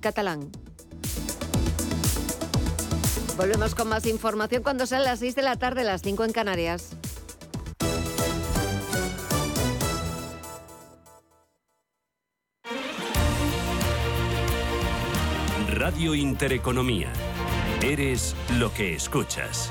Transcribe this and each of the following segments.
catalán. Volvemos con más información cuando sean las 6 de la tarde, las 5 en Canarias. Radio Intereconomía. Eres lo que escuchas.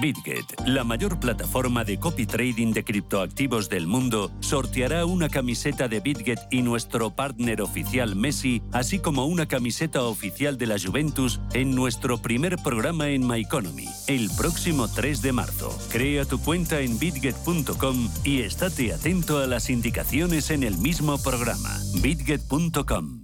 BitGet, la mayor plataforma de copy trading de criptoactivos del mundo, sorteará una camiseta de BitGet y nuestro partner oficial Messi, así como una camiseta oficial de la Juventus en nuestro primer programa en MyEconomy, el próximo 3 de marzo. Crea tu cuenta en bitget.com y estate atento a las indicaciones en el mismo programa. bitget.com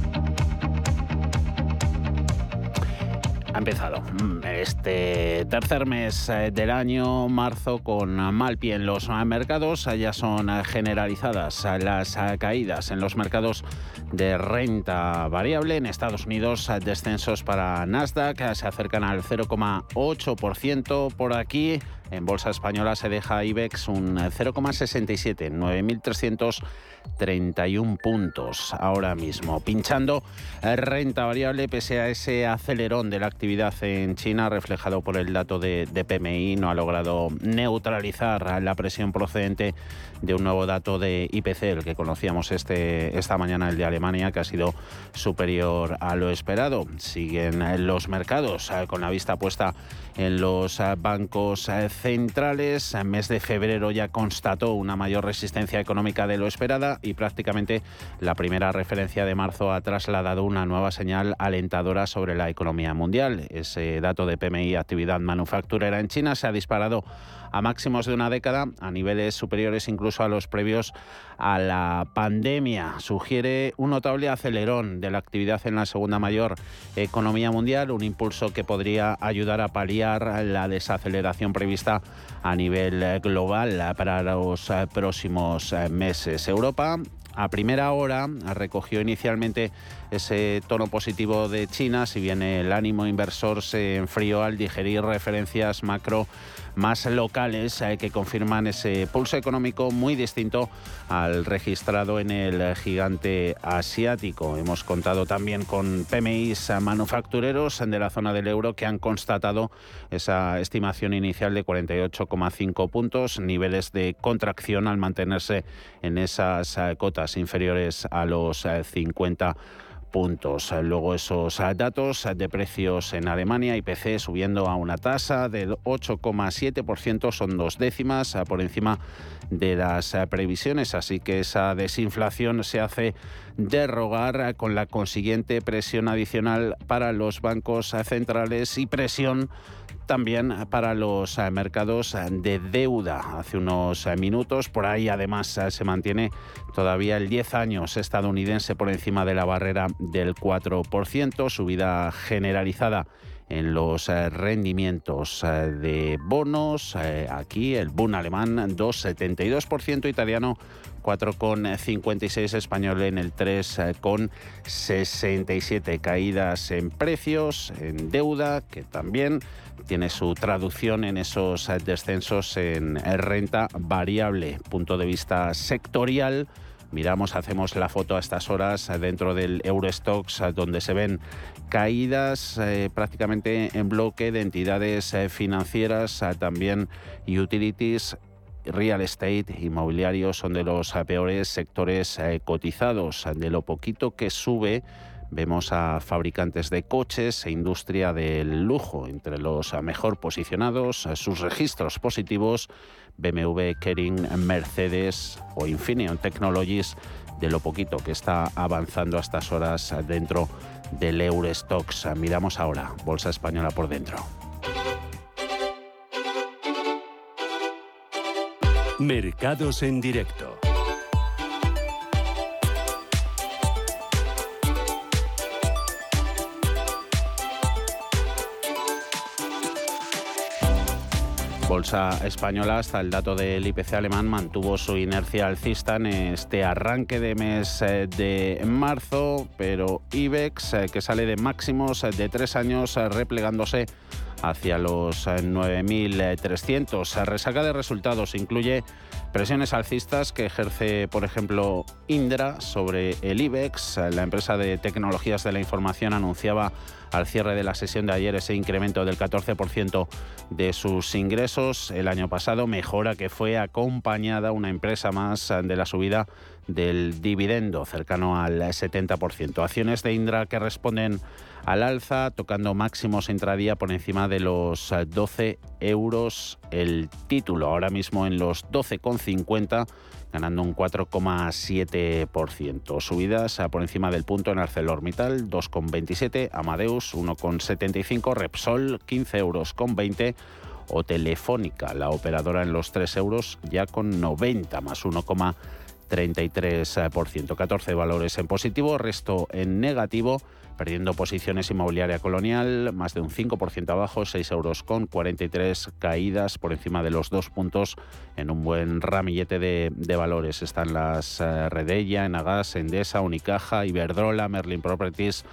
Ha empezado este tercer mes eh, del año, marzo, con mal pie en los mercados. Ya son generalizadas las caídas en los mercados de renta variable. En Estados Unidos, descensos para Nasdaq se acercan al 0,8%. Por aquí, en Bolsa Española se deja IBEX un 0,67, 9.331 puntos ahora mismo. Pinchando renta variable pese a ese acelerón de la actividad en China reflejado por el dato de, PMI, no ha logrado neutralizar la presión procedente de un nuevo dato de IPC, el que conocíamos este, esta mañana, el de Alemania, que ha sido superior a lo esperado. Siguen los mercados eh, con la vista puesta en los eh, bancos eh, centrales. En mes de febrero ya constató una mayor resistencia económica de lo esperada y prácticamente la primera referencia de marzo ha trasladado una nueva señal alentadora sobre la economía mundial. Ese dato de PMI actividad manufacturera en China se ha disparado a máximos de una década, a niveles superiores incluso a los previos a la pandemia. Sugiere un notable acelerón de la actividad en la segunda mayor economía mundial, un impulso que podría ayudar a paliar la desaceleración prevista a nivel global para los próximos meses. Europa a primera hora recogió inicialmente ese tono positivo de China, si bien el ánimo inversor se enfrió al digerir referencias macro más locales eh, que confirman ese pulso económico muy distinto al registrado en el gigante asiático. Hemos contado también con PMIs manufactureros de la zona del euro que han constatado esa estimación inicial de 48,5 puntos, niveles de contracción al mantenerse en esas eh, cotas inferiores a los 50 eh, puntos. Luego esos datos de precios en Alemania, IPC subiendo a una tasa del 8,7%, son dos décimas por encima de las previsiones, así que esa desinflación se hace derrogar con la consiguiente presión adicional para los bancos centrales y presión también para los eh, mercados de deuda. Hace unos eh, minutos, por ahí además eh, se mantiene todavía el 10 años estadounidense por encima de la barrera del 4%, subida generalizada en los rendimientos de bonos. Aquí el Bund alemán 2,72%, italiano 4,56 español en el 3,67. Caídas en precios, en deuda, que también tiene su traducción en esos descensos en renta variable. Punto de vista sectorial. Miramos, hacemos la foto a estas horas dentro del Eurostox, donde se ven caídas eh, prácticamente en bloque de entidades eh, financieras, también utilities real estate, inmobiliario, son de los eh, peores sectores eh, cotizados. De lo poquito que sube, vemos a fabricantes de coches e industria del lujo, entre los mejor posicionados, sus registros positivos, BMW, Kering, Mercedes o Infineon Technologies, de lo poquito que está avanzando a estas horas dentro del Eurostox. Miramos ahora, Bolsa Española por dentro. Mercados en directo. Bolsa española, hasta el dato del IPC alemán, mantuvo su inercia alcista en este arranque de mes eh, de marzo, pero IBEX, eh, que sale de máximos de tres años, eh, replegándose hacia los 9.300. Eh, Resaca de resultados incluye presiones alcistas que ejerce, por ejemplo, Indra sobre el IBEX. La empresa de tecnologías de la información anunciaba al cierre de la sesión de ayer ese incremento del 14% de sus ingresos el año pasado, mejora que fue acompañada una empresa más de la subida del dividendo, cercano al 70%. Acciones de Indra que responden al alza, tocando máximos intradía por encima de los 12 euros el título, ahora mismo en los 12,50 ganando un 4,7%. Subidas por encima del punto en ArcelorMittal, 2,27, Amadeus 1,75, Repsol 15 euros con 20 o Telefónica, la operadora en los 3 euros ya con 90 más 1,33%. 14 valores en positivo, resto en negativo perdiendo posiciones inmobiliaria colonial, más de un 5% abajo, 6 euros con 43 caídas por encima de los dos puntos en un buen ramillete de, valores. Están las uh, Redella, Enagas, Endesa, Unicaja, Iberdrola, Merlin Properties,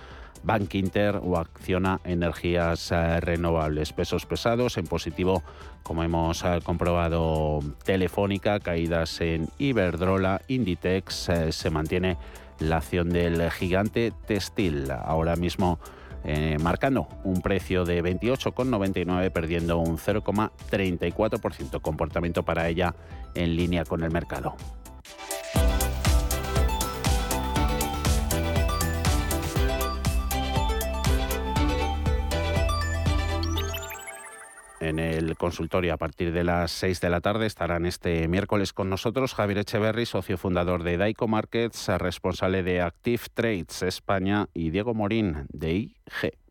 Bank Inter o Acciona Energías eh, Renovables. Pesos pesados en positivo, como hemos eh, comprobado, Telefónica, caídas en Iberdrola, Inditex se mantiene la acción del gigante textil, ahora mismo eh, marcando un precio de 28,99, perdiendo un 0,34%. Comportamiento para ella en línea con el mercado. En el consultorio a partir de las 6 de la tarde. Estarán este miércoles con nosotros Javier Echeverry, socio fundador de Daico Markets, responsable de Active Trades España y Diego Morín de IG.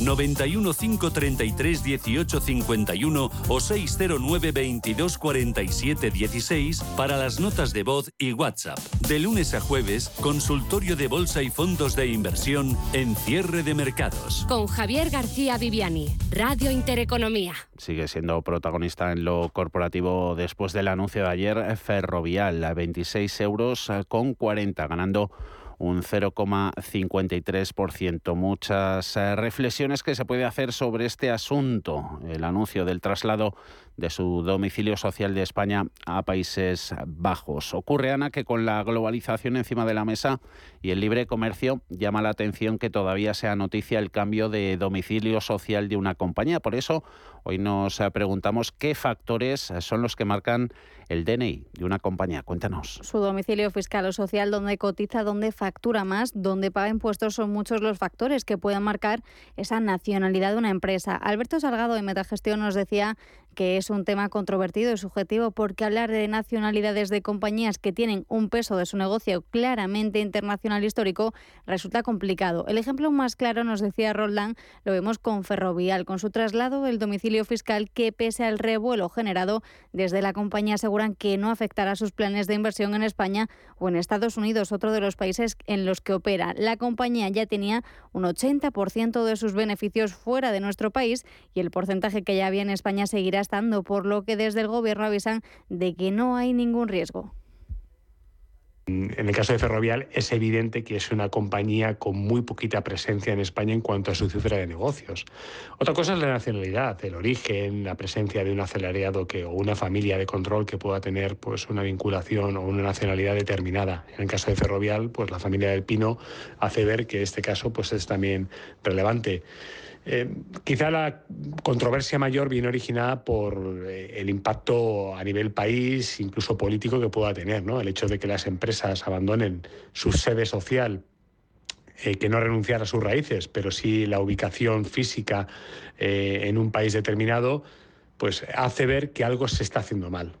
91 533 18 51 o 609 22 47 16 para las notas de voz y WhatsApp. De lunes a jueves, consultorio de bolsa y fondos de inversión en cierre de mercados. Con Javier García Viviani, Radio Intereconomía. Sigue siendo protagonista en lo corporativo después del anuncio de ayer Ferrovial a 26 euros con 40, ganando un 0,53%. Muchas eh, reflexiones que se puede hacer sobre este asunto, el anuncio del traslado de su domicilio social de España a Países Bajos. Ocurre, Ana, que con la globalización encima de la mesa y el libre comercio llama la atención que todavía sea noticia el cambio de domicilio social de una compañía. Por eso, hoy nos preguntamos qué factores son los que marcan el DNI de una compañía. Cuéntanos. Su domicilio fiscal o social, donde cotiza, donde factura más, donde paga impuestos son muchos los factores que pueden marcar esa nacionalidad de una empresa. Alberto Salgado de Metagestión nos decía que es un tema controvertido y subjetivo porque hablar de nacionalidades de compañías que tienen un peso de su negocio claramente internacional histórico resulta complicado. El ejemplo más claro, nos decía Roldán, lo vemos con Ferrovial, con su traslado del domicilio fiscal que pese al revuelo generado desde la compañía aseguran que no afectará sus planes de inversión en España o en Estados Unidos, otro de los países en los que opera. La compañía ya tenía un 80% de sus beneficios fuera de nuestro país y el porcentaje que ya había en España seguirá estando, por lo que desde el Gobierno avisan de que no hay ningún riesgo. En el caso de Ferrovial es evidente que es una compañía con muy poquita presencia en España en cuanto a su cifra de negocios. Otra cosa es la nacionalidad, el origen, la presencia de un acelerado que, o una familia de control que pueda tener pues, una vinculación o una nacionalidad determinada. En el caso de Ferrovial, pues la familia del Pino hace ver que este caso pues, es también relevante. Eh, quizá la controversia mayor viene originada por eh, el impacto a nivel país, incluso político, que pueda tener, ¿no? El hecho de que las empresas abandonen su sede social eh, que no renunciar a sus raíces, pero sí la ubicación física en un país determinado, pues hace ver que algo se está haciendo mal.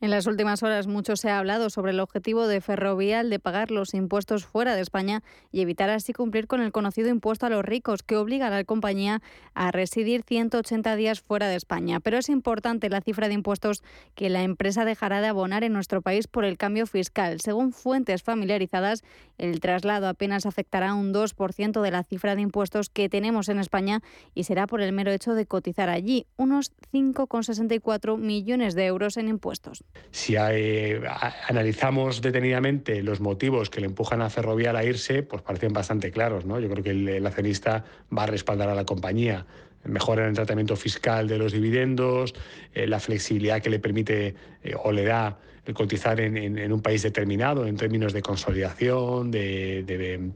En las últimas horas mucho se ha hablado sobre el objetivo de Ferrovial de pagar los impuestos fuera de España y evitar así cumplir con el conocido impuesto a los ricos que obliga a la compañía a residir 180 días fuera de España. Pero es importante la cifra de impuestos que la empresa dejará de abonar en nuestro país por el cambio fiscal. Según fuentes familiarizadas, el traslado apenas afectará un 2% de la cifra de impuestos que tenemos en España y será por el mero hecho de cotizar allí, unos 5,64 millones de euros en impuestos. Si analizamos detenidamente los motivos que le empujan a Ferrovial a irse, pues parecen bastante claros. ¿no? Yo creo que el, accionista va a respaldar a la compañía mejora el tratamiento fiscal de los dividendos, eh, la flexibilidad que le permite eh, o le da el cotizar en, un país determinado en términos de consolidación, de, de,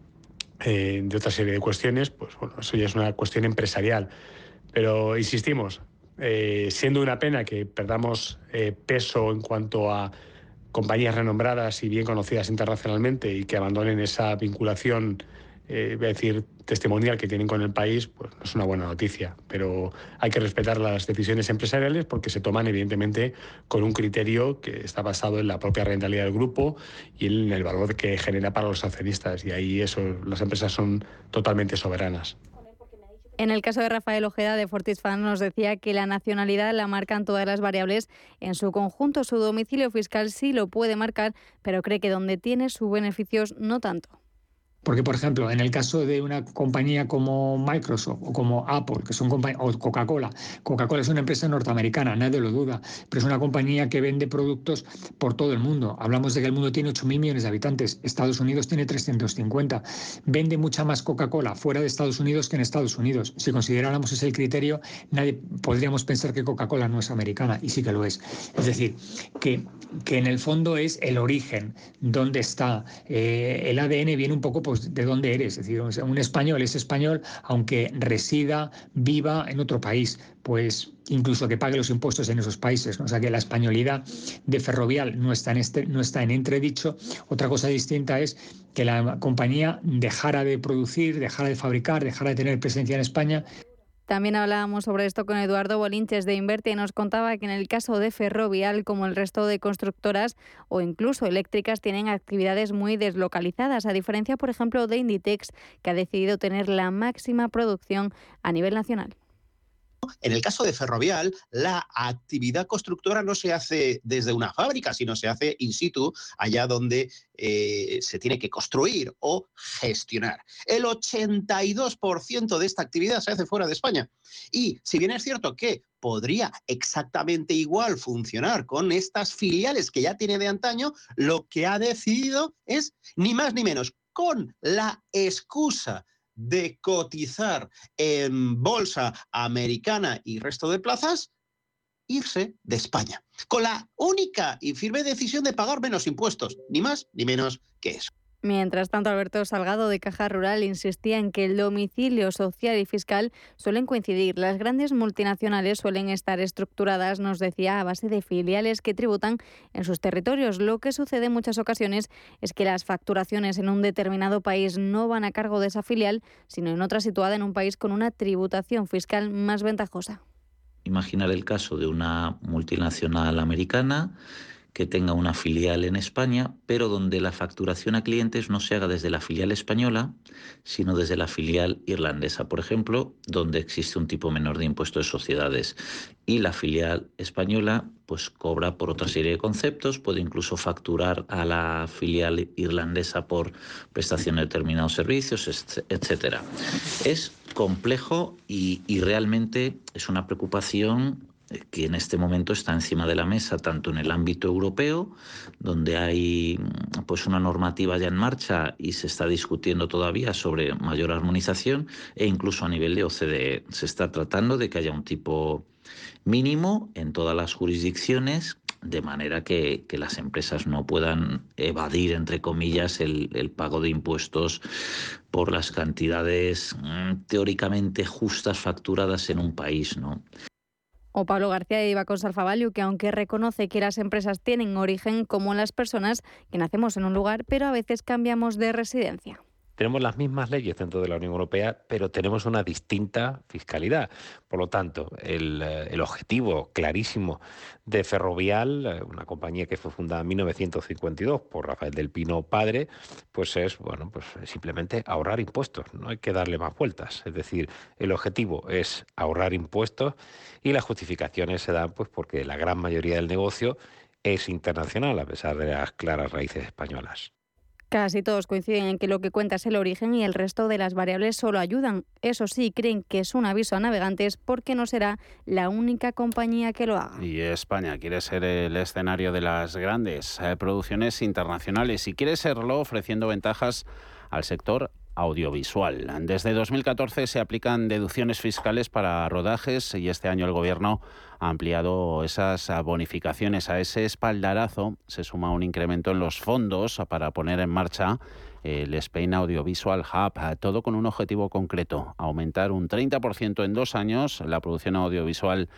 eh, de, otra serie de cuestiones, pues bueno, eso ya es una cuestión empresarial. Pero insistimos, eh, siendo una pena que perdamos eh, peso en cuanto a compañías renombradas y bien conocidas internacionalmente y que abandonen esa vinculación, eh, decir, testimonial que tienen con el país, pues no es una buena noticia. Pero hay que respetar las decisiones empresariales porque se toman, evidentemente, con un criterio que está basado en la propia rentabilidad del grupo y en el valor que genera para los accionistas. Y ahí eso, las empresas son totalmente soberanas. En el caso de Rafael Ojeda de Fortisfan nos decía que la nacionalidad la marcan todas las variables en su conjunto. Su domicilio fiscal sí lo puede marcar, pero cree que donde tiene sus beneficios no tanto. Porque, por ejemplo, en el caso de una compañía como Microsoft o como Apple, que son o Coca-Cola, Coca-Cola es una empresa norteamericana, nadie lo duda, pero es una compañía que vende productos por todo el mundo. Hablamos de que el mundo tiene 8.000 millones de habitantes, Estados Unidos tiene 350. Vende mucha más Coca-Cola fuera de Estados Unidos que en Estados Unidos. Si consideráramos ese criterio, nadie podríamos pensar que Coca-Cola no es americana, y sí que lo es. Es decir, que, que en el fondo es el origen, dónde está. Eh, el ADN viene un poco por pues, de dónde eres. Es decir, un español es español aunque resida, viva en otro país, pues incluso que pague los impuestos en esos países. O sea que la españolidad de Ferrovial no está, en este, no está en entredicho. Otra cosa distinta es que la compañía dejara de producir, dejara de fabricar, dejara de tener presencia en España. También hablábamos sobre esto con Eduardo Bolinches de Inverte y nos contaba que en el caso de Ferrovial, como el resto de constructoras o incluso eléctricas, tienen actividades muy deslocalizadas, a diferencia, por ejemplo, de Inditex, que ha decidido tener la máxima producción a nivel nacional. En el caso de Ferrovial, la actividad constructora no se hace desde una fábrica, sino se hace in situ, allá donde eh, se tiene que construir o gestionar. El 82% de esta actividad se hace fuera de España. Y si bien es cierto que podría exactamente igual funcionar con estas filiales que ya tiene de antaño, lo que ha decidido es ni más ni menos con la excusa de cotizar en bolsa americana y resto de plazas, irse de España, con la única y firme decisión de pagar menos impuestos, ni más ni menos que eso. Mientras tanto, Alberto Salgado de Caja Rural insistía en que el domicilio social y fiscal suelen coincidir. Las grandes multinacionales suelen estar estructuradas, nos decía, a base de filiales que tributan en sus territorios. Lo que sucede en muchas ocasiones es que las facturaciones en un determinado país no van a cargo de esa filial, sino en otra situada en un país con una tributación fiscal más ventajosa. Imaginar el caso de una multinacional americana que tenga una filial en España, pero donde la facturación a clientes no se haga desde la filial española, sino desde la filial irlandesa, por ejemplo, donde existe un tipo menor de impuesto de sociedades. Y la filial española pues cobra por otra serie de conceptos, puede incluso facturar a la filial irlandesa por prestación de determinados servicios, etcétera. Es complejo y, y realmente es una preocupación que en este momento está encima de la mesa tanto en el ámbito europeo, donde hay pues una normativa ya en marcha y se está discutiendo todavía sobre mayor armonización, e incluso a nivel de OCDE. Se está tratando de que haya un tipo mínimo en todas las jurisdicciones de manera que, las empresas no puedan evadir, entre comillas, el, el, pago de impuestos por las cantidades mm, teóricamente justas facturadas en un país, ¿no? O Pablo García iba con Salfavalio, que aunque reconoce que las empresas tienen origen como las personas que nacemos en un lugar, pero a veces cambiamos de residencia tenemos las mismas leyes dentro de la Unión Europea, pero tenemos una distinta fiscalidad. Por lo tanto, el, eh, objetivo clarísimo de Ferrovial, eh, una compañía que fue fundada en 1952 por Rafael del Pino padre, pues es bueno, pues simplemente ahorrar impuestos. No hay que darle más vueltas. Es decir, el objetivo es ahorrar impuestos y las justificaciones se dan pues porque la gran mayoría del negocio es internacional a pesar de las claras raíces españolas. Casi todos coinciden en que lo que cuenta es el origen y el resto de las variables solo ayudan. Eso sí, creen que es un aviso a navegantes porque no será la única compañía que lo haga. Y España quiere ser el escenario de las grandes eh, producciones internacionales y quiere serlo ofreciendo ventajas al sector audiovisual. Desde 2014 se aplican deducciones fiscales para rodajes y este año el Gobierno ha ampliado esas bonificaciones. A ese espaldarazo se suma un incremento en los fondos para poner en marcha el Spain Audiovisual Hub, todo con un objetivo concreto, aumentar un 30% en dos años la producción audiovisual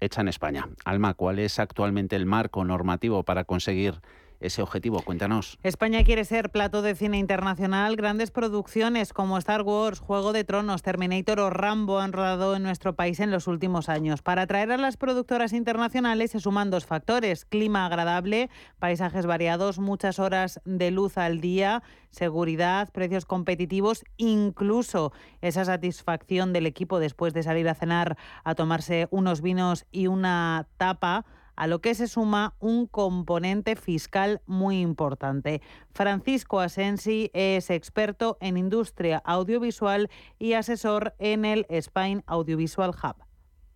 hecha en España. Alma, ¿cuál es actualmente el marco normativo para conseguir ese objetivo? Cuéntanos. España quiere ser plato de cine internacional. Grandes producciones como Star Wars, Juego de Tronos, Terminator o Rambo han rodado en nuestro país en los últimos años. Para atraer a las productoras internacionales se suman dos factores. Clima agradable, paisajes variados, muchas horas de luz al día, seguridad, precios competitivos, incluso esa satisfacción del equipo después de salir a cenar a tomarse unos vinos y una tapa a lo que se suma un componente fiscal muy importante. Francisco Asensi es experto en industria audiovisual y asesor en el Spain Audiovisual Hub.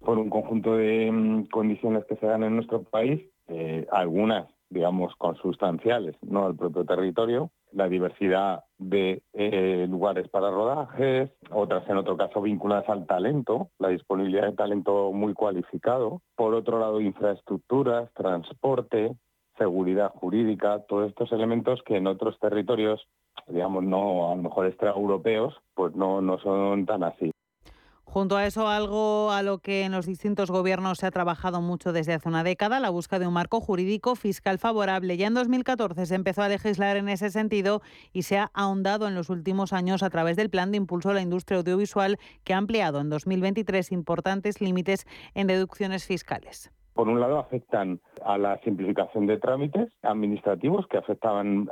Por un conjunto de mm, condiciones que se dan en nuestro país, eh, algunas digamos, consustanciales ¿no? al propio territorio, la diversidad de eh, lugares para rodajes, otras en otro caso vinculadas al talento, la disponibilidad de talento muy cualificado, por otro lado infraestructuras, transporte, seguridad jurídica, todos estos elementos que en otros territorios, digamos, no a lo mejor extraeuropeos, pues no, no son tan así. Junto a eso, algo a lo que en los distintos gobiernos se ha trabajado mucho desde hace una década, la búsqueda de un marco jurídico fiscal favorable. Ya en 2014 se empezó a legislar en ese sentido y se ha ahondado en los últimos años a través del Plan de Impulso a la Industria Audiovisual, que ha ampliado en 2023 importantes límites en deducciones fiscales. Por un lado, afectan a la simplificación de trámites administrativos que afectaban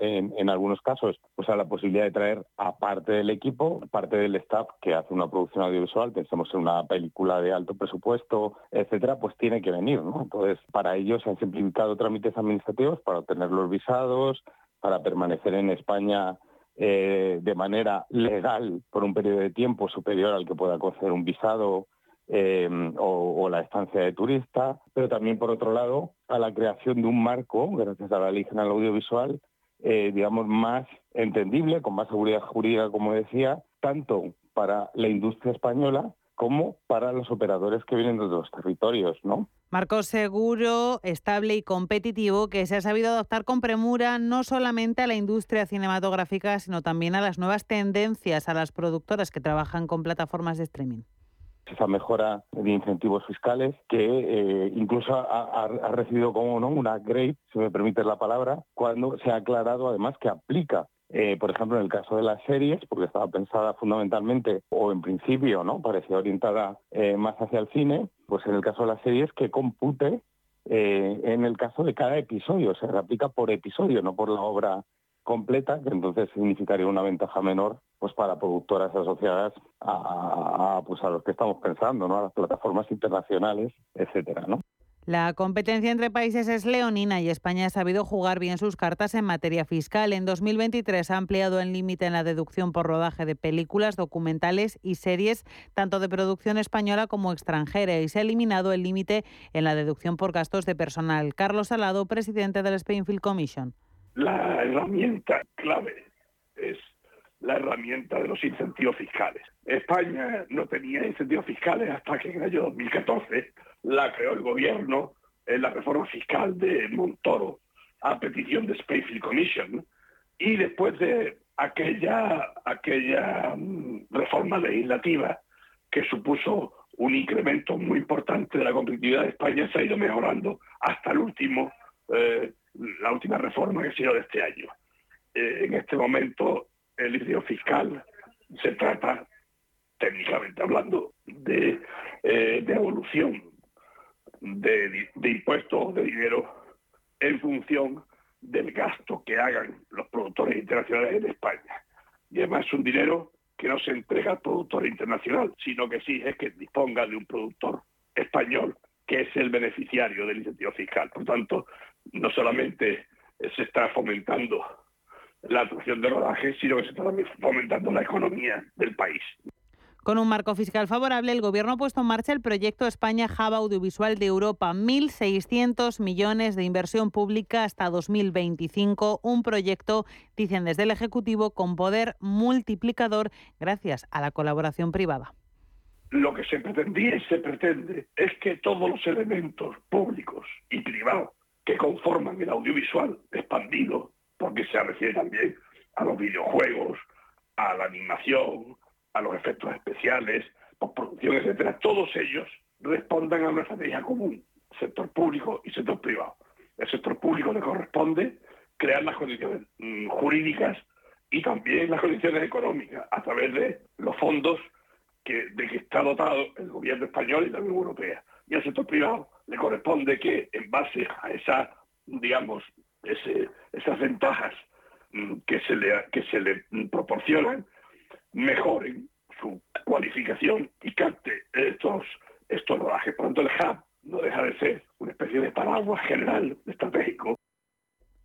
en, algunos casos pues a la posibilidad de traer a parte del equipo, parte del staff que hace una producción audiovisual, pensemos en una película de alto presupuesto, etcétera, pues tiene que venir. ¿no? Entonces, para ello se han simplificado trámites administrativos para obtener los visados, para permanecer en España eh, de manera legal por un periodo de tiempo superior al que pueda conceder un visado Em, o, la estancia de turista, pero también, por otro lado, a la creación de un marco, gracias a la Ley General Audiovisual, eh, digamos, más entendible, con más seguridad jurídica, como decía, tanto para la industria española como para los operadores que vienen de los territorios, ¿no? Marco seguro, estable y competitivo que se ha sabido adaptar con premura no solamente a la industria cinematográfica, sino también a las nuevas tendencias a las productoras que trabajan con plataformas de streaming esa mejora de incentivos fiscales que eh, incluso ha, recibido como no una grade, si me permite la palabra, cuando se ha aclarado además que aplica eh, por ejemplo, en el caso de las series, porque estaba pensada fundamentalmente o en principio, ¿no? Parecía orientada eh, más hacia el cine, pues en el caso de las series que compute eh, en el caso de cada episodio, se aplica por episodio, no por la obra completa, que entonces significaría una ventaja menor pues para productoras asociadas a, pues a los que estamos pensando, ¿no? a las plataformas internacionales, etcétera, ¿no? La competencia entre países es leonina y España ha sabido jugar bien sus cartas en materia fiscal. En 2023 ha ampliado el límite en la deducción por rodaje de películas, documentales y series, tanto de producción española como extranjera, y se ha eliminado el límite en la deducción por gastos de personal. Carlos Salado, presidente del Spainfield Commission. La herramienta clave es la herramienta de los incentivos fiscales. España no tenía incentivos fiscales hasta que en el año 2014 la creó el gobierno en la reforma fiscal de Montoro a petición de Spacefield Commission y después de aquella, aquella mm, reforma legislativa que supuso un incremento muy importante de la competitividad de España se ha ido mejorando hasta el último, eh, la última reforma que ha sido de este año. Eh, en este momento el índice fiscal se trata, técnicamente hablando, de, eh, de evolución de, impuestos de dinero en función del gasto que hagan los productores internacionales en España. Y además es un dinero que no se entrega al productor internacional, sino que sí es que disponga de un productor español que es el beneficiario del incentivo fiscal. Por tanto, no solamente se está fomentando la atracción de rodaje, sino que se está también fomentando la economía del país. Con un marco fiscal favorable, el Gobierno ha puesto en marcha el proyecto España Hub Audiovisual de Europa, 1.600 millones de inversión pública hasta 2025, un proyecto, dicen desde el Ejecutivo, con poder multiplicador gracias a la colaboración privada. Lo que se pretendía y se pretende es que todos los elementos públicos y privados que conforman el audiovisual expandido, porque se refiere también a los videojuegos, a la animación, a los efectos especiales, postproducción, etcétera, todos ellos respondan a una estrategia común, sector público y sector privado. El sector público le corresponde crear las condiciones mm, jurídicas y también las condiciones económicas a través de los fondos que, de que está dotado el gobierno español y la Unión Europea. Y al sector privado le corresponde que, en base a esa, digamos, esas ventajas mm, que se le, que se le proporcionan, mejoren su cualificación y capte estos, estos rodajes. Por tanto, el hub no deja de ser una especie de paraguas general estratégico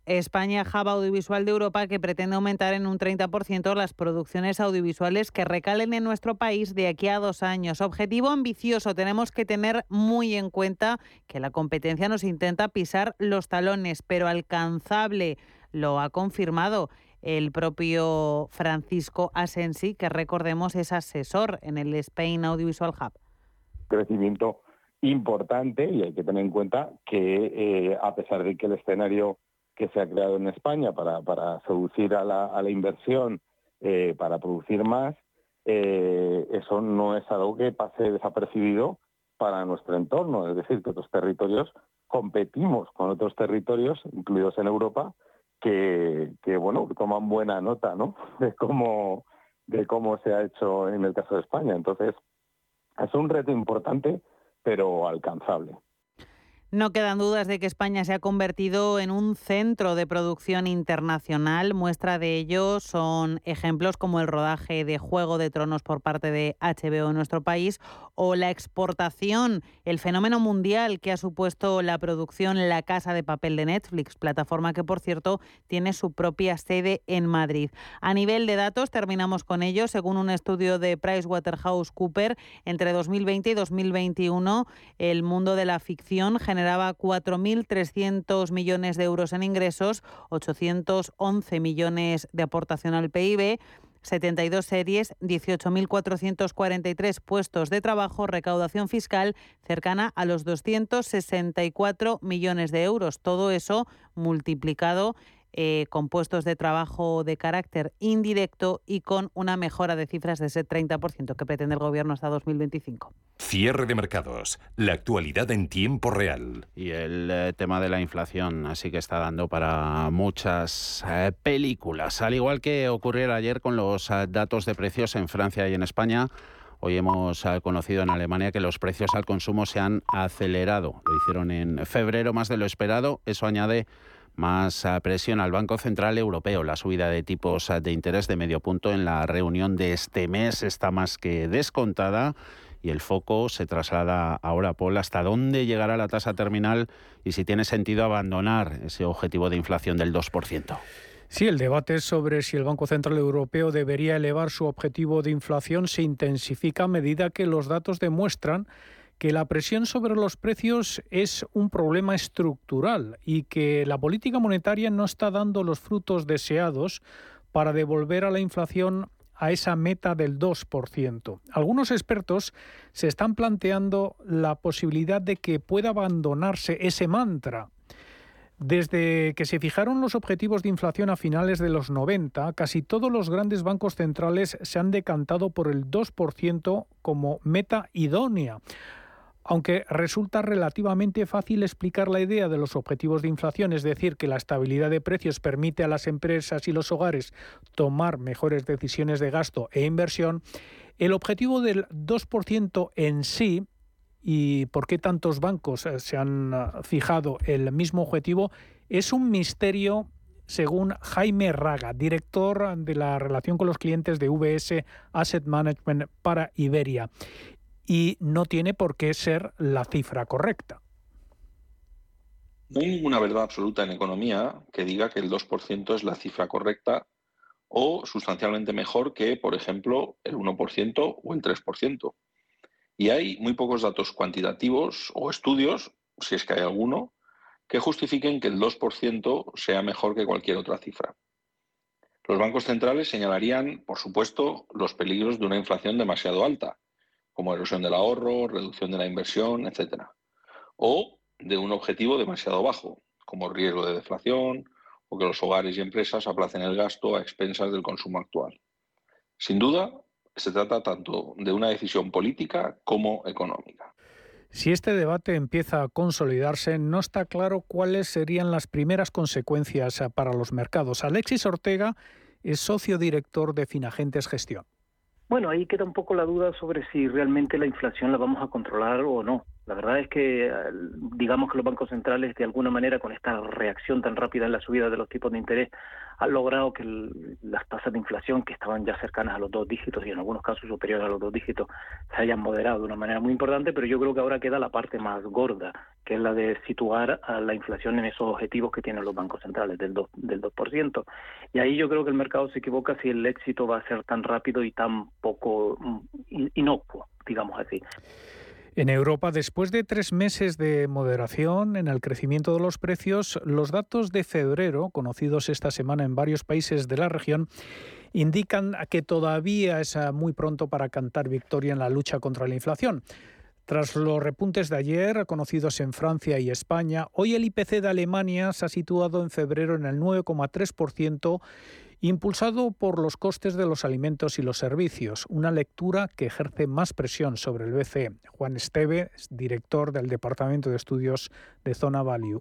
España Hub Audiovisual de Europa que pretende aumentar en un 30% las producciones audiovisuales que recalen en nuestro país de aquí a dos años. Objetivo ambicioso. Tenemos que tener muy en cuenta que la competencia nos intenta pisar los talones, pero alcanzable. Lo ha confirmado el propio Francisco Asensi, que recordemos es asesor en el Spain Audiovisual Hub. Crecimiento importante y hay que tener en cuenta que eh, a pesar de que el escenario que se ha creado en España para, para seducir a la, inversión, eh, para producir más, eh, eso no es algo que pase desapercibido para nuestro entorno. Es decir, que otros territorios competimos con otros territorios, incluidos en Europa, que, bueno, toman buena nota, ¿no? De cómo, de cómo se ha hecho en el caso de España. Entonces, es un reto importante, pero alcanzable. No quedan dudas de que España se ha convertido en un centro de producción internacional. Muestra de ello son ejemplos como el rodaje de Juego de Tronos por parte de HBO en nuestro país o la exportación, el fenómeno mundial que ha supuesto la producción La Casa de Papel de Netflix, plataforma que por cierto tiene su propia sede en Madrid. A nivel de datos, terminamos con ello. Según un estudio de PricewaterhouseCoopers, entre 2020 y 2021 el mundo de la ficción generaba 4.300 millones de euros en ingresos, 811 millones de aportación al PIB, 72 series, 18.443 puestos de trabajo, recaudación fiscal cercana a los 264 millones de euros. Todo eso multiplicado eh, con puestos de trabajo de carácter indirecto y con una mejora de cifras de ese 30% que pretende el Gobierno hasta 2025. Cierre de mercados. La actualidad en tiempo real. Y el eh, tema de la inflación, así que está dando para muchas eh, películas. Al igual que ocurriera ayer con los datos de precios en Francia y en España. Hoy hemos conocido en Alemania que los precios al consumo se han acelerado. Lo hicieron en febrero más de lo esperado. Eso añade más ah, presión al Banco Central Europeo. La subida de tipos ah, de interés de medio punto en la reunión de este mes está más que descontada y el foco se traslada ahora, Paul, hasta dónde llegará la tasa terminal y si tiene sentido abandonar ese objetivo de inflación del 2%. Sí, el debate sobre si el Banco Central Europeo debería elevar su objetivo de inflación se intensifica a medida que los datos demuestran que la presión sobre los precios es un problema estructural y que la política monetaria no está dando los frutos deseados para devolver a la inflación a esa meta del 2%. Algunos expertos se están planteando la posibilidad de que pueda abandonarse ese mantra. Desde que se fijaron los objetivos de inflación a finales de los 90, casi todos los grandes bancos centrales se han decantado por el 2% como meta idónea aunque resulta relativamente fácil explicar la idea de los objetivos de inflación, es decir, que la estabilidad de precios permite a las empresas y los hogares tomar mejores decisiones de gasto e inversión, el objetivo del 2% en sí y por qué tantos bancos eh, se han eh, fijado el mismo objetivo es un misterio según Jaime Raga, director de la relación con los clientes de VS Asset Management para Iberia y no tiene por qué ser la cifra correcta. No hay ninguna verdad absoluta en economía que diga que el 2% es la cifra correcta o sustancialmente mejor que, por ejemplo, el 1% o el 3%. Y hay muy pocos datos cuantitativos o estudios, si es que hay alguno, que justifiquen que el 2% sea mejor que cualquier otra cifra. Los bancos centrales señalarían, por supuesto, los peligros de una inflación demasiado alta, como erosión del ahorro, reducción de la inversión, etc. O de un objetivo demasiado bajo, como riesgo de deflación o que los hogares y empresas aplacen el gasto a expensas del consumo actual. Sin duda, se trata tanto de una decisión política como económica. Si este debate empieza a consolidarse, no está claro cuáles serían las primeras consecuencias para los mercados. Alexis Ortega es socio director de Finagentes Gestión. Bueno, ahí queda un poco la duda sobre si realmente la inflación la vamos a controlar o no. La verdad es que digamos que los bancos centrales de alguna manera con esta reacción tan rápida en la subida de los tipos de interés han logrado que las tasas de inflación que estaban ya cercanas a los dos dígitos y en algunos casos superiores a los dos dígitos se hayan moderado de una manera muy importante, pero yo creo que ahora queda la parte más gorda, que es la de situar a la inflación en esos objetivos que tienen los bancos centrales del 2%. Del 2%. Y ahí yo creo que el mercado se equivoca si el éxito va a ser tan rápido y tan poco mm, inocuo, digamos así. En Europa, después de tres meses de moderación en el crecimiento de los precios, los datos de febrero, conocidos esta semana en varios países de la región, indican que todavía es muy pronto para cantar victoria en la lucha contra la inflación. Tras los repuntes de ayer, conocidos en Francia y España, hoy el IPC de Alemania se ha situado en febrero en el 9,3% impulsado por los costes de los alimentos y los servicios, una lectura que ejerce más presión sobre el BCE. Juan Esteve, director del Departamento de Estudios de Zona Value.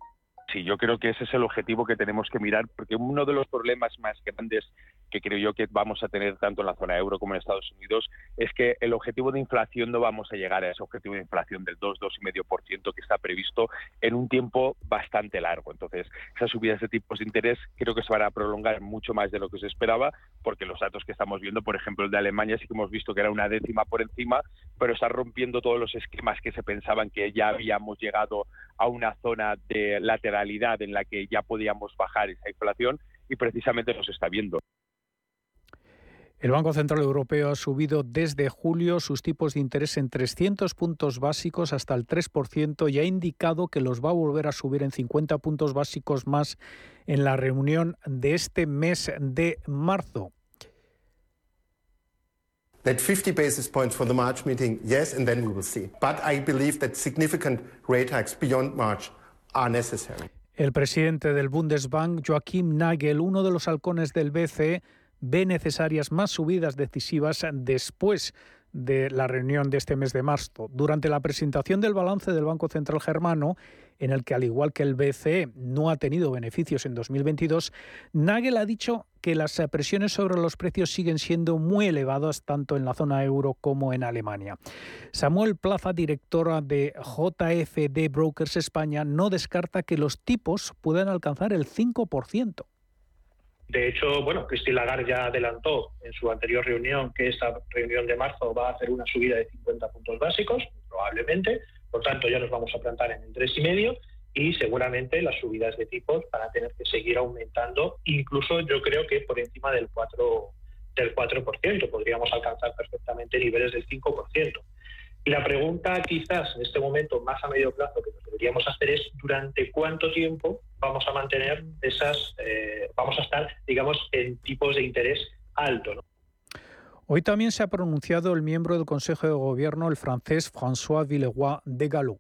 Sí, yo creo que ese es el objetivo que tenemos que mirar, porque uno de los problemas más grandes que creo yo que vamos a tener tanto en la zona euro como en Estados Unidos es que el objetivo de inflación no vamos a llegar a ese objetivo de inflación del 2, 2,5% que está previsto en un tiempo bastante largo. Entonces, esas subidas de tipos de interés creo que se van a prolongar mucho más de lo que se esperaba, porque los datos que estamos viendo, por ejemplo, el de Alemania, sí que hemos visto que era una décima por encima, pero está rompiendo todos los esquemas que se pensaban que ya habíamos llegado a una zona de lateralidad en la que ya podíamos bajar esa inflación y precisamente nos está viendo. El Banco Central Europeo ha subido desde julio sus tipos de interés en 300 puntos básicos hasta el 3% y ha indicado que los va a volver a subir en 50 puntos básicos más en la reunión de este mes de marzo. That 50 basis points for the March meeting, yes, and then we will see. But I believe that significant rate hikes beyond March El presidente del Bundesbank, Joachim Nagel, uno de los halcones del BCE, ve necesarias más subidas decisivas después de la reunión de este mes de marzo. Durante la presentación del balance del Banco Central Germano, en el que, al igual que el BCE, no ha tenido beneficios en 2022, Nagel ha dicho que las presiones sobre los precios siguen siendo muy elevadas tanto en la zona euro como en Alemania. Samuel Plaza, directora de JFD Brokers España, no descarta que los tipos puedan alcanzar el 5%. De hecho, bueno, Christine Lagarde ya adelantó en su anterior reunión que esta reunión de marzo va a hacer una subida de 50 puntos básicos, probablemente. Por tanto, ya nos vamos a plantar en el 3,5 y seguramente las subidas de tipos van a tener que seguir aumentando, incluso yo creo que por encima del 4 del 4%, podríamos alcanzar perfectamente niveles del 5%. Y la pregunta quizás en este momento más a medio plazo que nos deberíamos hacer es durante cuánto tiempo vamos a mantener esas, eh, vamos a estar, digamos, en tipos de interés alto. Hoy también se ha pronunciado el miembro del Consejo de Gobierno, el francés François Villeroy de Gallo.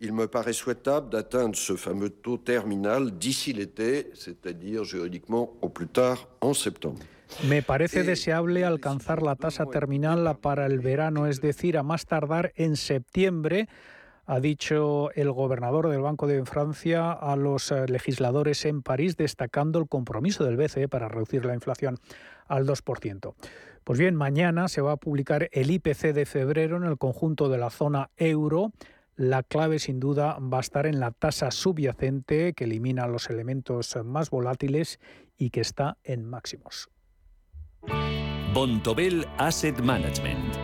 Il me paraît souhaitable d'atteindre ce fameux taux terminal d'ici l'été, c'est-à-dire juridiquement au plus tard en septembre. Me parece deseable alcanzar la tasa terminal para el verano, es decir, a más tardar en septiembre, ha dicho el gobernador del Banco de Francia a los eh, legisladores en París, destacando el compromiso del BCE para reducir la inflación al 2%. Pues bien, mañana se va a publicar el IPC de febrero en el conjunto de la zona euro. La clave sin duda va a estar en la tasa subyacente que elimina los elementos más volátiles y que está en máximos. Bontobel Asset Management.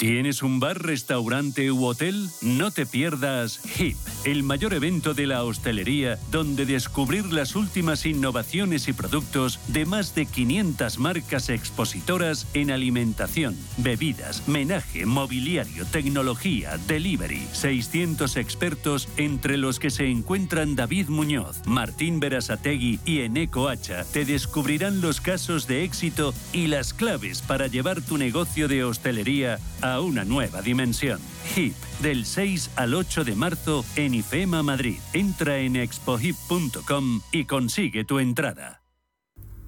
¿Tienes un bar, restaurante u hotel? No te pierdas HIP, el mayor evento de la hostelería donde descubrir las últimas innovaciones y productos de más de 500 marcas expositoras en alimentación, bebidas, menaje, mobiliario, tecnología, delivery. 600 expertos entre los que se encuentran David Muñoz, Martín Berasategui y Eneco Hacha te descubrirán los casos de éxito y las claves para llevar tu negocio de hostelería a a una nueva dimensión. HIP, del 6 al 8 de marzo en IFEMA Madrid. Entra en expohip.com y consigue tu entrada.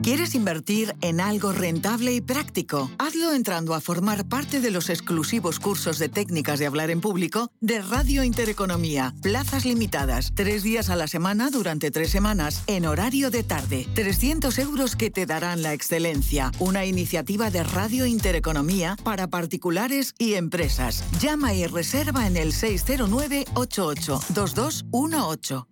¿Quieres invertir en algo rentable y práctico? Hazlo entrando a formar parte de los exclusivos cursos de técnicas de hablar en público de Radio Intereconomía. Plazas limitadas, tres días a la semana durante tres semanas, en horario de tarde. 300 euros que te darán la excelencia. Una iniciativa de Radio Intereconomía para particulares y empresas. Llama y reserva en el 609 88 2218.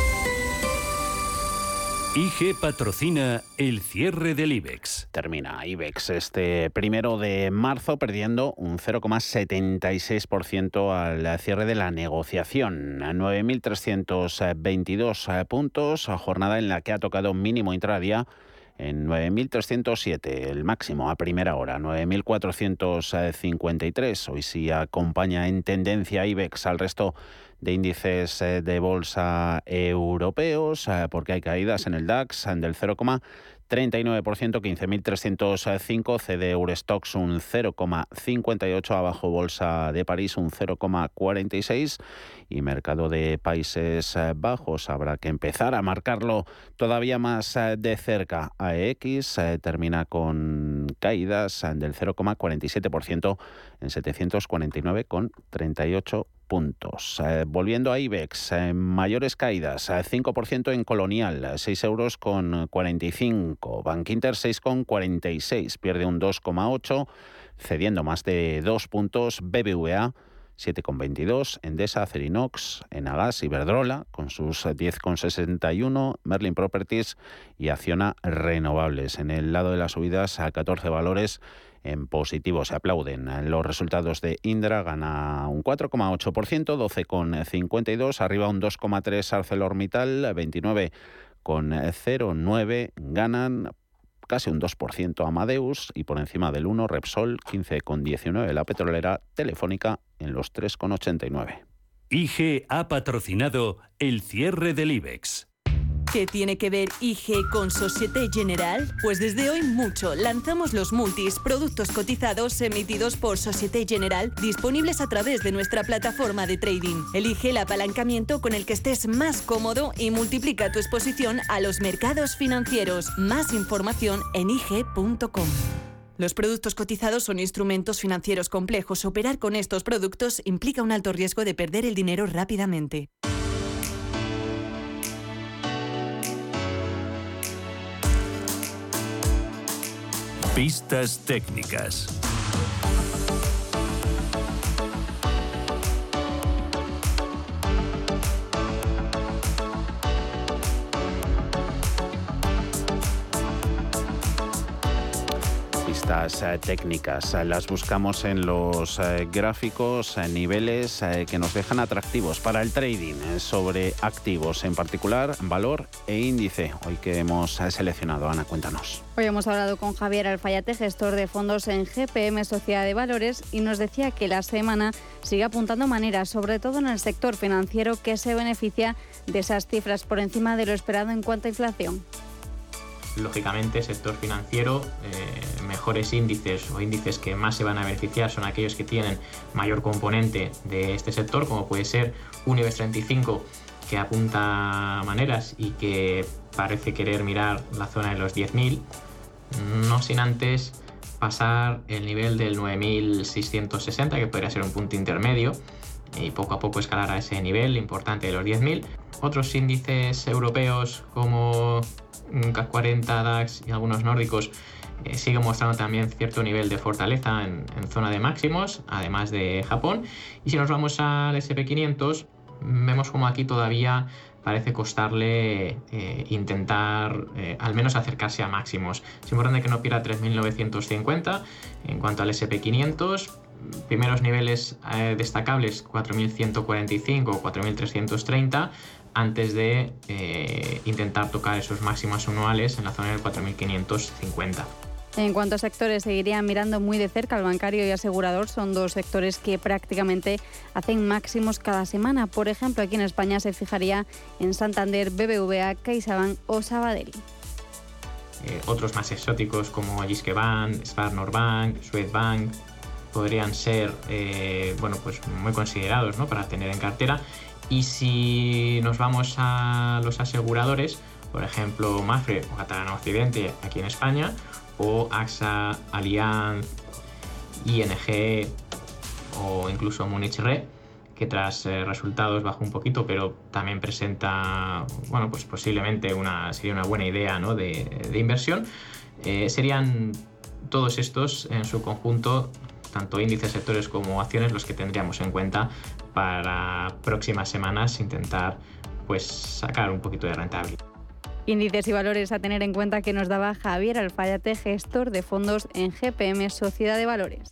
IG patrocina el cierre del IBEX. Termina IBEX este primero de marzo perdiendo un 0,76% al cierre de la negociación. 9.322 puntos, jornada en la que ha tocado mínimo intradía en 9.307, el máximo a primera hora, 9.453. Hoy sí acompaña en tendencia IBEX al resto de índices eh, de bolsa europeos, eh, porque hay caídas en el DAX del 0,39%, 15.305, CD Eurostox un 0,58, abajo Bolsa de París un 0,46 y mercado de Países eh, Bajos habrá que empezar a marcarlo todavía más de cerca. AEX termina con caídas del 0,47% en 749,38 puntos. Eh, volviendo a IBEX, eh, mayores caídas, 5% eh, en Colonial, 6 euros con 45. Bankinter 6,46, pierde un 2,8, cediendo más de 2 puntos. BBVA 7,22, Endesa, Cerinox, Enagas, Iberdrola con sus 10,61, Merlin Properties y Acciona Renovables. En el lado de las subidas a 14 valores en positivo. Se aplauden los resultados de Indra, gana un 4,8%, 12,52%, arriba un 2,3% ArcelorMittal, 29,09%, ganan casi un 2% Amadeus y por encima del 1 Repsol, 15,19% la petrolera telefónica en los 3,89%. IG ha patrocinado el cierre del IBEX. ¿Qué tiene que ver IG con Societe General? Pues desde hoy mucho. Lanzamos los multis, productos cotizados emitidos por Societe General, disponibles a través de nuestra plataforma de trading. Elige el apalancamiento con el que estés más cómodo y multiplica tu exposición a los mercados financieros. Más información en IG.com. Los productos cotizados son instrumentos financieros complejos. Operar con estos productos implica un alto riesgo de perder el dinero rápidamente. Pistas técnicas. Pistas eh, técnicas eh, las buscamos en los eh, gráficos, niveles que nos dejan atractivos para el trading sobre activos, en particular valor e índice. Hoy que hemos seleccionado, Ana, cuéntanos. Hoy hemos hablado con Javier Alfayate, gestor de fondos en GPM Sociedad de Valores, y nos decía que la semana sigue apuntando maneras, sobre todo en el sector financiero, que se beneficia de esas cifras por encima de lo esperado en cuanto a inflación lógicamente sector financiero, eh, mejores índices o índices que más se van a beneficiar son aquellos que tienen mayor componente de este sector, como puede ser un IBEX 35 que apunta maneras y que parece querer mirar la zona de los 10.000 no sin antes pasar el nivel del 9660, que podría ser un punto intermedio, y poco a poco escalar a ese nivel importante de los 10.000. Otros índices europeos como CAC 40, DAX y algunos nórdicos eh, siguen mostrando también cierto nivel de fortaleza en, zona de máximos, además de Japón. Y si nos vamos al SP500, vemos como aquí todavía parece costarle eh, intentar eh, al menos acercarse a máximos. Es importante que no pierda 3.950 en cuanto al SP500. Primeros niveles eh, destacables 4.145 o 4.330 antes de intentar tocar esos máximos anuales en la zona del 4.550. En cuanto a sectores, seguiría mirando muy de cerca al bancario y asegurador. Son dos sectores que prácticamente hacen máximos cada semana. Por ejemplo, aquí en España se fijaría en Santander, BBVA, CaixaBank o Sabadell. Eh, otros más exóticos como Bank, Sparnorbank, Swedbank podrían ser eh, bueno, pues muy considerados para tener en cartera. Y si nos vamos a los aseguradores, por ejemplo, Mafre o Catalana Occidente aquí en España, o AXA, Allianz, ING o incluso Munich Re, que tras eh, resultados bajó un poquito, pero también presenta, bueno, pues posiblemente una, sería una buena idea de, inversión. Eh, serían todos estos en su conjunto, tanto índices, sectores como acciones, los que tendríamos en cuenta para próximas semanas intentar pues sacar un poquito de rentabilidad. Índices y valores a tener en cuenta que nos daba Javier Alfayate, gestor de fondos en GPM Sociedad de Valores.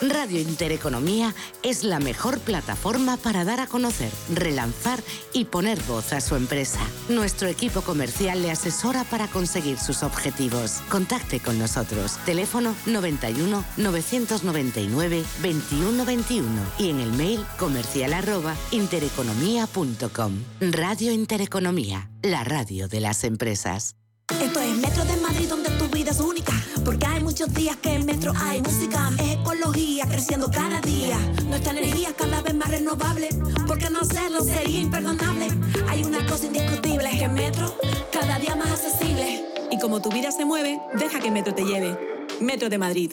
Radio Intereconomía es la mejor plataforma para dar a conocer, relanzar y poner voz a su empresa. Nuestro equipo comercial le asesora para conseguir sus objetivos. Contacte con nosotros. Teléfono 91 999 2121 y en el mail comercial arroba intereconomía.com. Radio Intereconomía, la radio de las empresas. Esto es Metro de Madrid donde tu vida es única. Porque hay muchos días que en Metro hay música. Es ecología creciendo cada día. Nuestra energía cada vez más renovable. Porque no hacerlo sería imperdonable. Hay una cosa indiscutible: es que Metro cada día más accesible. Y como tu vida se mueve, deja que Metro te lleve. Metro de Madrid.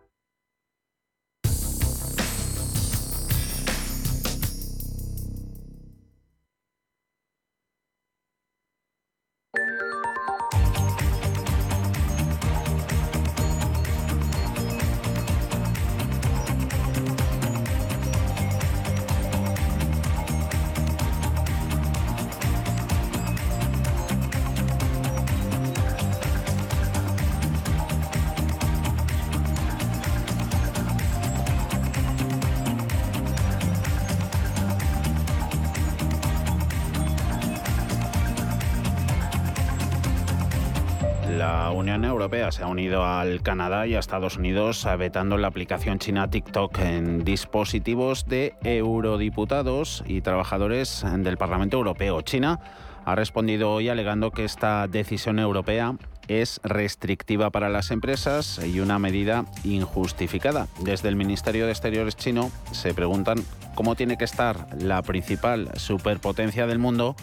Unido al Canadá y a Estados Unidos vetando la aplicación china TikTok en dispositivos de eurodiputados y trabajadores del Parlamento Europeo. China ha respondido hoy alegando que esta decisión europea es restrictiva para las empresas y una medida injustificada. Desde el Ministerio de Exteriores chino se preguntan cómo tiene que estar la principal superpotencia del mundo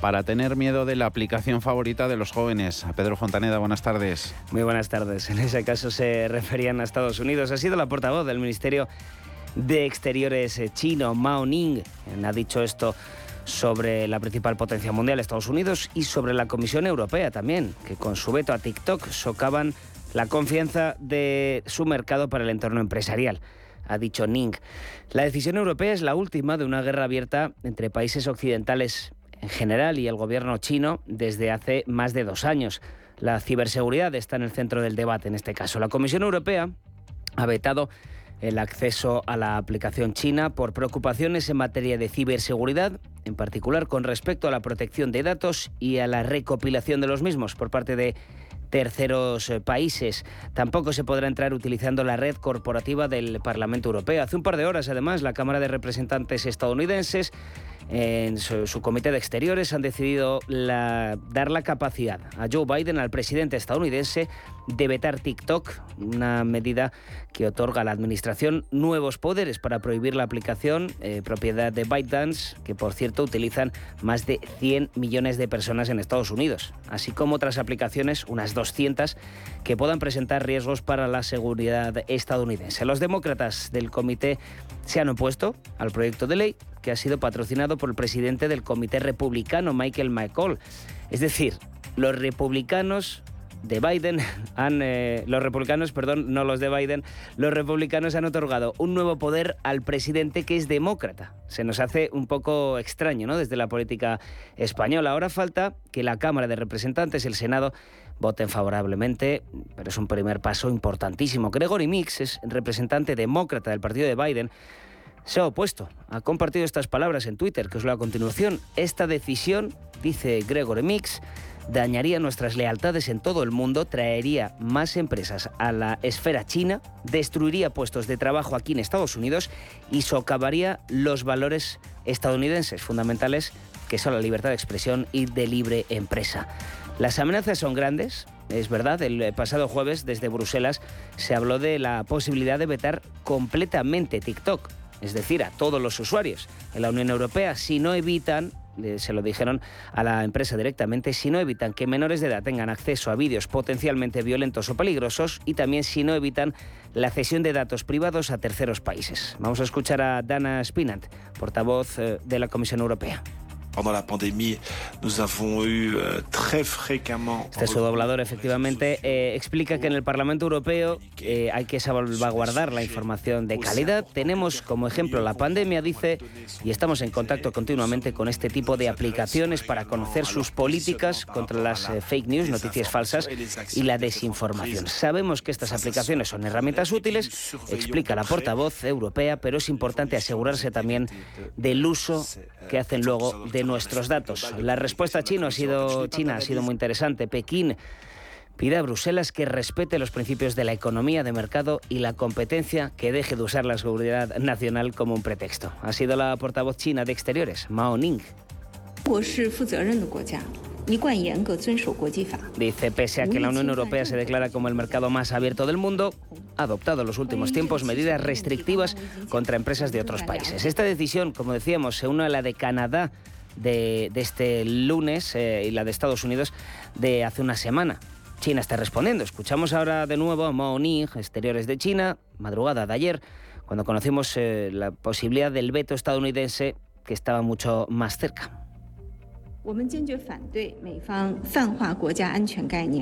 para tener miedo de la aplicación favorita de los jóvenes. Pedro Fontaneda, buenas tardes. Muy buenas tardes. En ese caso se referían a Estados Unidos. Ha sido la portavoz del Ministerio de Exteriores eh, chino, Mao Ning, ha dicho esto sobre la principal potencia mundial, Estados Unidos, y sobre la Comisión Europea también, que con su veto a TikTok socavan la confianza de su mercado para el entorno empresarial ha dicho Ning. La decisión europea es la última de una guerra abierta entre países occidentales en general y el gobierno chino desde hace más de dos años. La ciberseguridad está en el centro del debate en este caso. La Comisión Europea ha vetado el acceso a la aplicación china por preocupaciones en materia de ciberseguridad, en particular con respecto a la protección de datos y a la recopilación de los mismos por parte de terceros eh, países. Tampoco se podrá entrar utilizando la red corporativa del Parlamento Europeo. Hace un par de horas, además, la Cámara de Representantes estadounidenses en su, comité de exteriores han decidido dar la capacidad a Joe Biden, al presidente estadounidense, de vetar TikTok, una medida que otorga a la administración nuevos poderes para prohibir la aplicación, eh, propiedad de ByteDance, que por cierto utilizan más de 100 millones de personas en Estados Unidos, así como otras aplicaciones, unas 200, que puedan presentar riesgos para la seguridad estadounidense. Los demócratas del comité se han opuesto al proyecto de ley que ha sido patrocinado por el presidente del Comité Republicano, Michael McCall. Es decir, los republicanos de Biden han eh, los republicanos, perdón, no los de Biden, los republicanos han otorgado un nuevo poder al presidente que es demócrata. Se nos hace un poco extraño, ¿no? Desde la política española. Ahora falta que la Cámara de Representantes, el Senado, voten favorablemente, pero es un primer paso importantísimo. Gregory Mix es representante demócrata del partido de Biden. Se ha opuesto, ha compartido estas palabras en Twitter, que os lo a continuación. Esta decisión, dice Gregory Mix, dañaría nuestras lealtades en todo el mundo, traería más empresas a la esfera china, destruiría puestos de trabajo aquí en Estados Unidos y socavaría los valores estadounidenses fundamentales que son la libertad de expresión y de libre empresa. Las amenazas son grandes, es verdad, el pasado jueves desde Bruselas se habló de la posibilidad de vetar completamente TikTok, es decir, a todos los usuarios en la Unión Europea si no evitan se lo dijeron a la empresa directamente, si no evitan que menores de edad tengan acceso a vídeos potencialmente violentos o peligrosos y también si no evitan la cesión de datos privados a terceros países. Vamos a escuchar a Dana Spinant, portavoz eh, de la Comisión Europea. Pendant la pandemia, nous avons eu euh, très fréquemment. Este subdoblador efectivamente eh, explica que en el Parlamento Europeo eh, hay que salvaguardar la información de calidad. Tenemos como ejemplo la pandemia, dice, y estamos en contacto continuamente con este tipo de aplicaciones para conocer sus políticas contra las eh, fake news, noticias falsas y la desinformación. Sabemos que estas aplicaciones son herramientas útiles, explica la portavoz europea, pero es importante asegurarse también del uso que hacen luego de nuestros datos. La respuesta chino ha sido, China ha sido muy interesante. Pekín pide a Bruselas que respete los principios de la economía de mercado y la competencia, que deje de usar la seguridad nacional como un pretexto. Ha sido la portavoz china de Exteriores, Mao Ning. Dice, pese a que la Unión Europea se declara como el mercado más abierto del mundo, ha adoptado en los últimos tiempos medidas restrictivas contra empresas de otros países. Esta decisión, como decíamos, se une a la de Canadá de, este lunes eh, y la de Estados Unidos de hace una semana. China está respondiendo. Escuchamos ahora de nuevo a Mao Ning, exteriores de China, madrugada de ayer, cuando conocimos eh, la posibilidad del veto estadounidense que estaba mucho más cerca.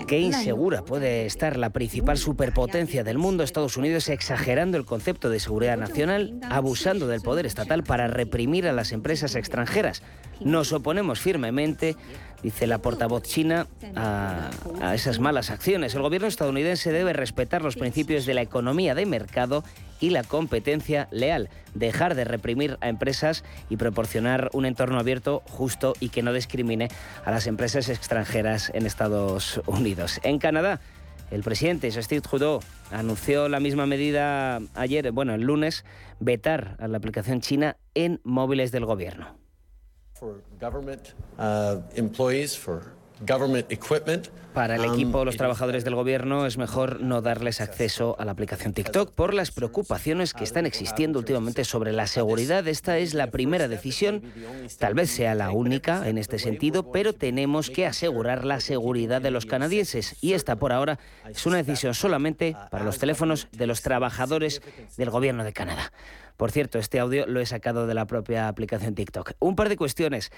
Qué insegura puede estar la principal superpotencia del mundo, Estados Unidos, exagerando el concepto de seguridad nacional, abusando del poder estatal para reprimir a las empresas extranjeras. Nos oponemos firmemente dice la portavoz china, a, esas malas acciones. El gobierno estadounidense debe respetar los principios de la economía de mercado y la competencia leal, dejar de reprimir a empresas y proporcionar un entorno abierto, justo y que no discrimine a las empresas extranjeras en Estados Unidos. En Canadá, el presidente Justin Trudeau anunció la misma medida ayer, bueno, el lunes, vetar a la aplicación china en móviles del gobierno. Para el equipo, los um, trabajadores del gobierno, es mejor no darles acceso a la aplicación TikTok por las preocupaciones que están existiendo últimamente sobre la seguridad. Esta es la primera decisión, tal vez sea la única en este sentido, pero tenemos que asegurar la seguridad de los canadienses y esta por ahora es una decisión solamente para los teléfonos de los trabajadores del gobierno de Canadá. Por cierto, este audio lo he sacado de la propia aplicación TikTok. Un par de cuestiones.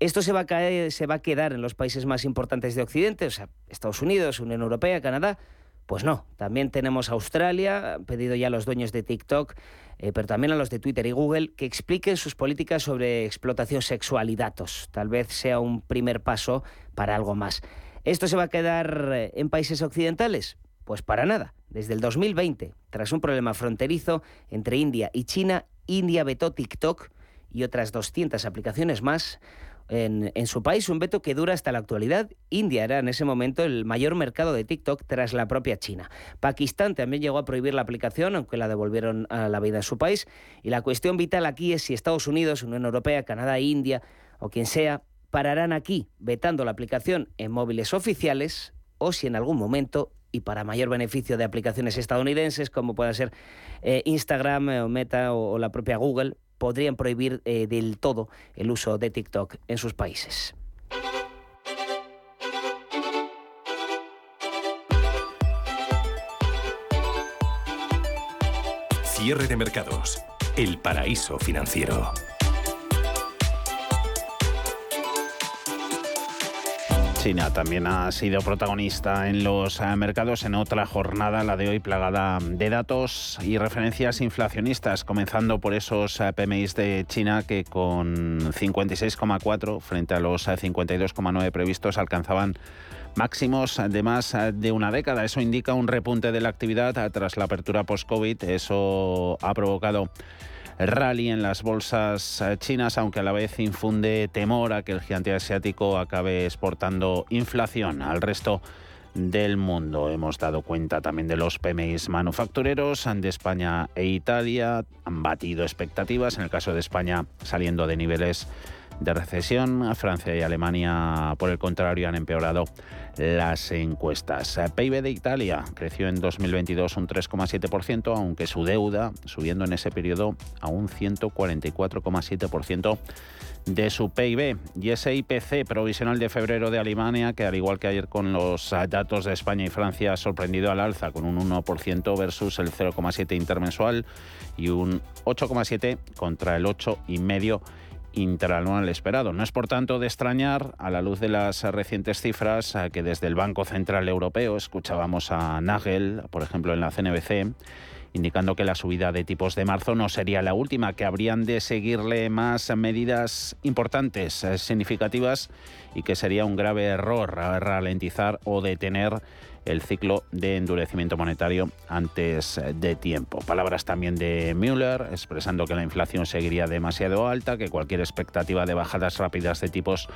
¿Esto se va a, caer, quedar en los países más importantes de Occidente? O sea, Estados Unidos, Unión Europea, Canadá. Pues no, también tenemos Australia, han pedido ya a los dueños de TikTok, eh, pero también a los de Twitter y Google, que expliquen sus políticas sobre explotación sexual y datos. Tal vez sea un primer paso para algo más. ¿Esto se va a quedar eh, en países occidentales? Pues para nada. Desde el 2020, tras un problema fronterizo entre India y China, India vetó TikTok y otras 200 aplicaciones más en, su país, un veto que dura hasta la actualidad. India era en ese momento el mayor mercado de TikTok tras la propia China. Pakistán también llegó a prohibir la aplicación, aunque la devolvieron a la vida en su país. Y la cuestión vital aquí es si Estados Unidos, Unión Europea, Canadá, India o quien sea, pararán aquí vetando la aplicación en móviles oficiales o si en algún momento y para mayor beneficio de aplicaciones estadounidenses como pueda ser eh, Instagram eh, o Meta o, la propia Google, podrían prohibir eh, del todo el uso de TikTok en sus países. Cierre de mercados. El paraíso financiero. China también ha sido protagonista en los eh, mercados en otra jornada, la de hoy plagada de datos y referencias inflacionistas, comenzando por esos eh, PMIs de China que con 56,4 frente a los 52,9 eh, previstos alcanzaban máximos de más de una década. Eso indica un repunte de la actividad tras la apertura post-COVID. Eso ha provocado rally en las bolsas eh, chinas, aunque a la vez infunde temor a que el gigante asiático acabe exportando inflación al resto del mundo. Hemos dado cuenta también de los PMIs manufactureros de España e Italia. Han batido expectativas, en el caso de España saliendo de niveles de recesión. Francia y Alemania, por el contrario, han empeorado las encuestas. PIB de Italia creció en 2022 un 3,7%, aunque su deuda subiendo en ese periodo a un 144,7% de su PIB. Y ese IPC provisional de febrero de Alemania, que al igual que ayer con los datos de España y Francia, ha sorprendido al alza con un 1% versus el 0,7 intermensual y un 8,7 contra el 8,5 interanual esperado. No es por tanto de extrañar, a la luz de las recientes cifras, que desde el Banco Central Europeo escuchábamos a Nagel, por ejemplo, en la CNBC, indicando que la subida de tipos de marzo no sería la última, que habrían de seguirle más medidas importantes, eh, significativas, y que sería un grave error ralentizar o detener el ciclo de endurecimiento monetario antes de tiempo. Palabras también de Müller, expresando que la inflación seguiría demasiado alta, que cualquier expectativa de bajadas rápidas de tipos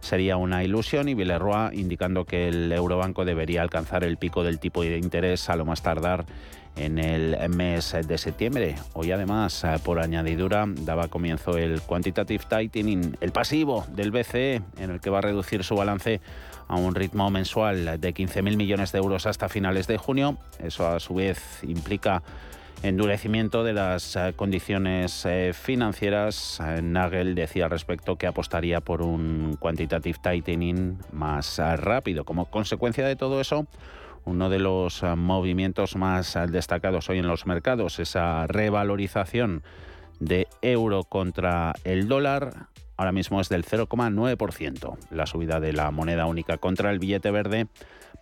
sería una ilusión, y Villeroy indicando que el Eurobanco debería alcanzar el pico del tipo de interés a lo más tardar en el mes de septiembre. Hoy además, por añadidura, daba comienzo el quantitative tightening, el pasivo del BCE, en el que va a reducir su balance a un ritmo mensual de 15.000 millones de euros hasta finales de junio. Eso a su vez implica endurecimiento de las eh, condiciones eh, financieras. Eh, Nagel decía al respecto que apostaría por un quantitative tightening más rápido. Como consecuencia de todo eso, uno de los movimientos más destacados hoy en los mercados, esa revalorización de euro contra el dólar, ahora mismo es del 0,9%. La subida de la moneda única contra el billete verde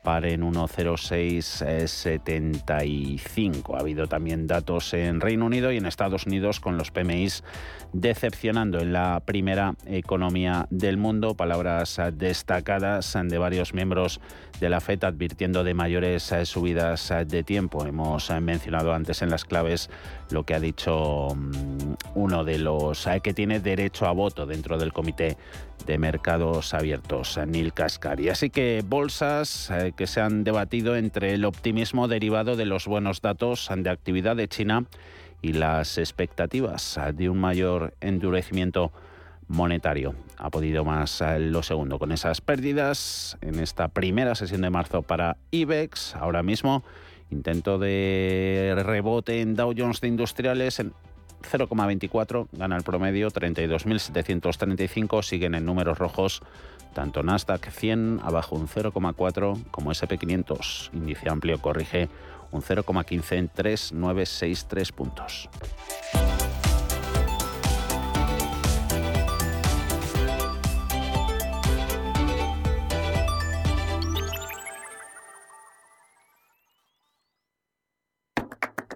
para en 1,0675. Ha habido también datos en Reino Unido y en Estados Unidos con los PMIs decepcionando en la primera economía del mundo. Palabras destacadas de varios miembros de la FED advirtiendo de mayores subidas de tiempo. Hemos mencionado antes en las claves lo que ha dicho mm, uno de los que tiene derecho a voto dentro del comité de mercados abiertos, Neil Kaskari. Así que bolsas eh, que se han debatido entre el optimismo derivado de los buenos datos de actividad de China y las expectativas de un mayor endurecimiento monetario. Ha podido más eh, lo segundo con esas pérdidas en esta primera sesión de marzo para IBEX. Ahora mismo intento de rebote en Dow Jones de Industriales en 0,24, gana el promedio 32.735, siguen en números rojos tanto Nasdaq 100 abajo un 0,4 como SP500, índice amplio corrige un 0,15 en 3,963 puntos.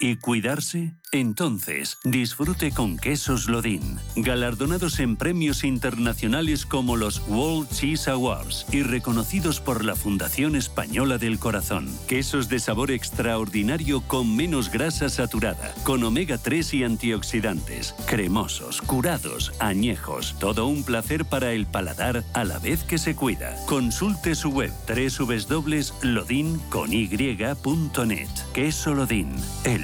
Y cuidarse? Entonces, disfrute con quesos Lodin, galardonados en premios internacionales como los World Cheese Awards y reconocidos por la Fundación Española del Corazón. Quesos de sabor extraordinario con menos grasa saturada, con omega 3 y antioxidantes, cremosos, curados, añejos, todo un placer para el paladar a la vez que se cuida. Consulte su web www.lodin.net. Queso Lodin,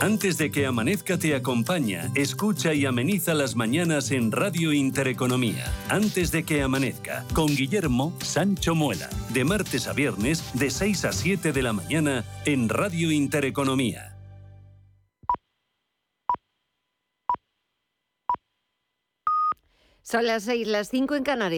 Antes de que amanezca te acompaña, escucha y ameniza las mañanas en Radio Intereconomía. Antes de que amanezca, con Guillermo Sancho Muela, de martes a viernes, de 6 a 7 de la mañana, en Radio Intereconomía. Son las 6, las 5 en Canarias.